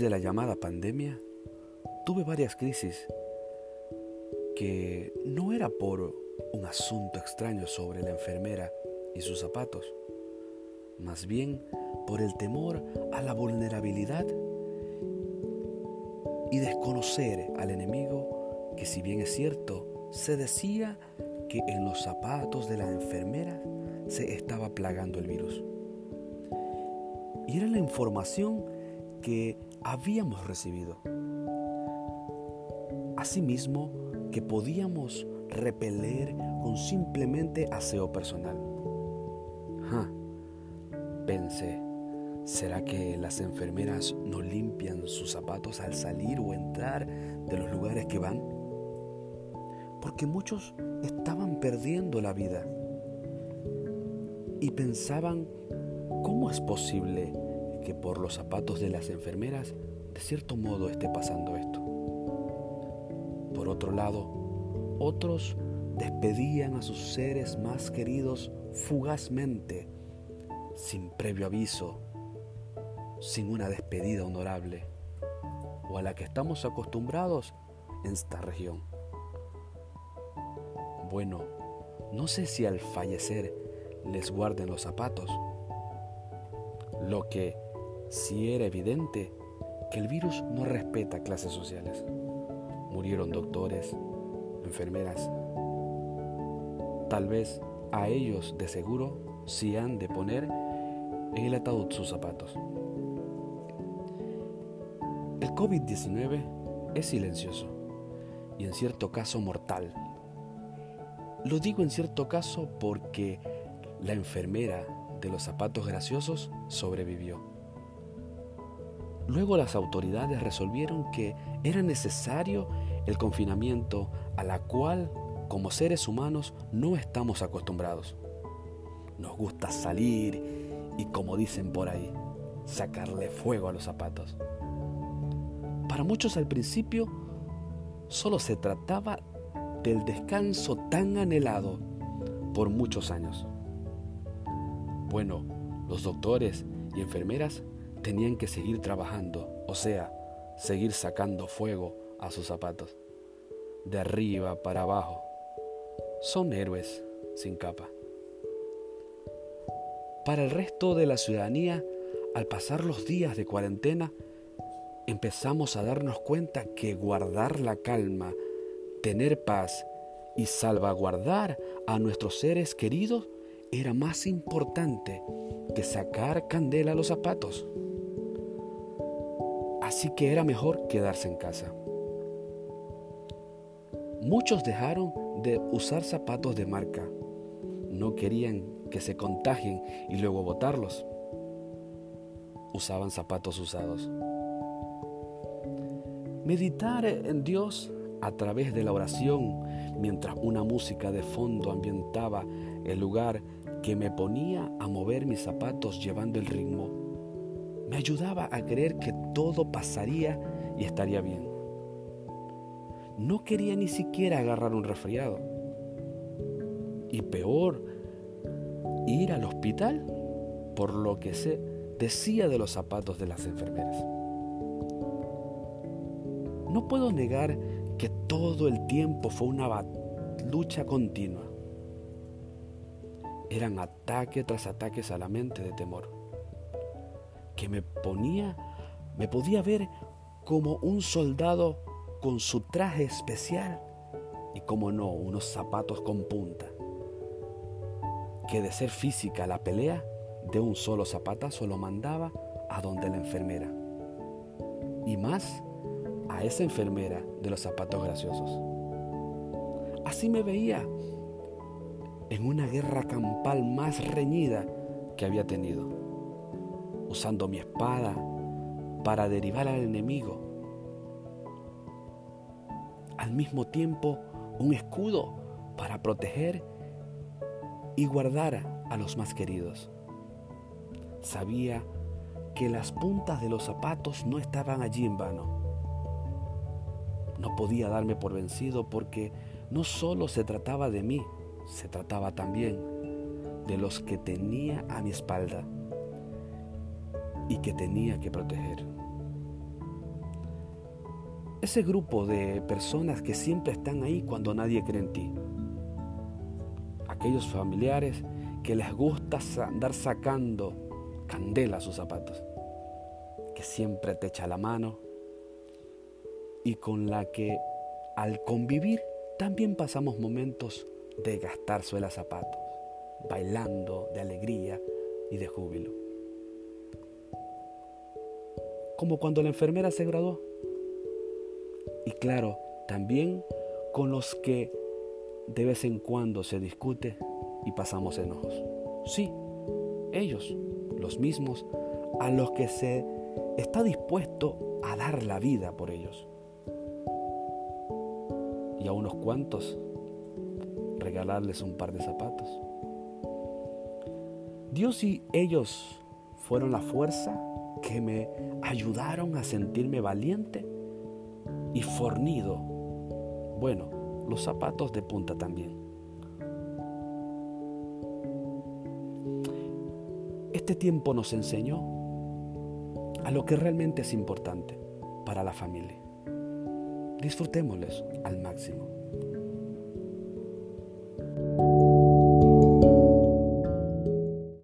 de la llamada pandemia, tuve varias crisis que no era por un asunto extraño sobre la enfermera y sus zapatos, más bien por el temor a la vulnerabilidad y desconocer al enemigo que si bien es cierto, se decía que en los zapatos de la enfermera se estaba plagando el virus. Y era la información que habíamos recibido. Asimismo, que podíamos repeler con simplemente aseo personal. Pensé, ¿será que las enfermeras no limpian sus zapatos al salir o entrar de los lugares que van? Porque muchos estaban perdiendo la vida y pensaban, ¿cómo es posible que por los zapatos de las enfermeras de cierto modo esté pasando esto? Por otro lado, otros despedían a sus seres más queridos fugazmente, sin previo aviso, sin una despedida honorable, o a la que estamos acostumbrados en esta región. Bueno, no sé si al fallecer les guarden los zapatos. Lo que sí era evidente que el virus no respeta clases sociales. Murieron doctores, enfermeras. Tal vez a ellos de seguro sí han de poner en el ataúd sus zapatos. El COVID-19 es silencioso y en cierto caso mortal. Lo digo en cierto caso porque la enfermera de los zapatos graciosos sobrevivió. Luego las autoridades resolvieron que era necesario el confinamiento a la cual como seres humanos no estamos acostumbrados. Nos gusta salir y como dicen por ahí, sacarle fuego a los zapatos. Para muchos al principio solo se trataba del descanso tan anhelado por muchos años. Bueno, los doctores y enfermeras tenían que seguir trabajando, o sea, seguir sacando fuego a sus zapatos, de arriba para abajo. Son héroes sin capa. Para el resto de la ciudadanía, al pasar los días de cuarentena, empezamos a darnos cuenta que guardar la calma, tener paz y salvaguardar a nuestros seres queridos era más importante que sacar candela a los zapatos. Así que era mejor quedarse en casa. Muchos dejaron de usar zapatos de marca. No querían que se contagien y luego botarlos. Usaban zapatos usados. Meditar en Dios a través de la oración mientras una música de fondo ambientaba el lugar que me ponía a mover mis zapatos llevando el ritmo, me ayudaba a creer que todo pasaría y estaría bien. No quería ni siquiera agarrar un resfriado. Y peor, ir al hospital por lo que se decía de los zapatos de las enfermeras. No puedo negar que todo el tiempo fue una lucha continua eran ataque tras ataques a la mente de temor, que me ponía, me podía ver como un soldado con su traje especial y como no, unos zapatos con punta, que de ser física la pelea, de un solo zapatazo lo mandaba a donde la enfermera, y más a esa enfermera de los zapatos graciosos. Así me veía en una guerra campal más reñida que había tenido, usando mi espada para derivar al enemigo. Al mismo tiempo, un escudo para proteger y guardar a los más queridos. Sabía que las puntas de los zapatos no estaban allí en vano. No podía darme por vencido porque no solo se trataba de mí, se trataba también de los que tenía a mi espalda y que tenía que proteger. ese grupo de personas que siempre están ahí cuando nadie cree en ti. Aquellos familiares que les gusta andar sacando candela a sus zapatos, que siempre te echa la mano y con la que al convivir también pasamos momentos de gastar suela zapatos, bailando de alegría y de júbilo. Como cuando la enfermera se graduó y claro, también con los que de vez en cuando se discute y pasamos enojos. Sí, ellos, los mismos, a los que se está dispuesto a dar la vida por ellos. Y a unos cuantos regalarles un par de zapatos. Dios y ellos fueron la fuerza que me ayudaron a sentirme valiente y fornido. Bueno, los zapatos de punta también. Este tiempo nos enseñó a lo que realmente es importante para la familia. Disfrutémosles al máximo.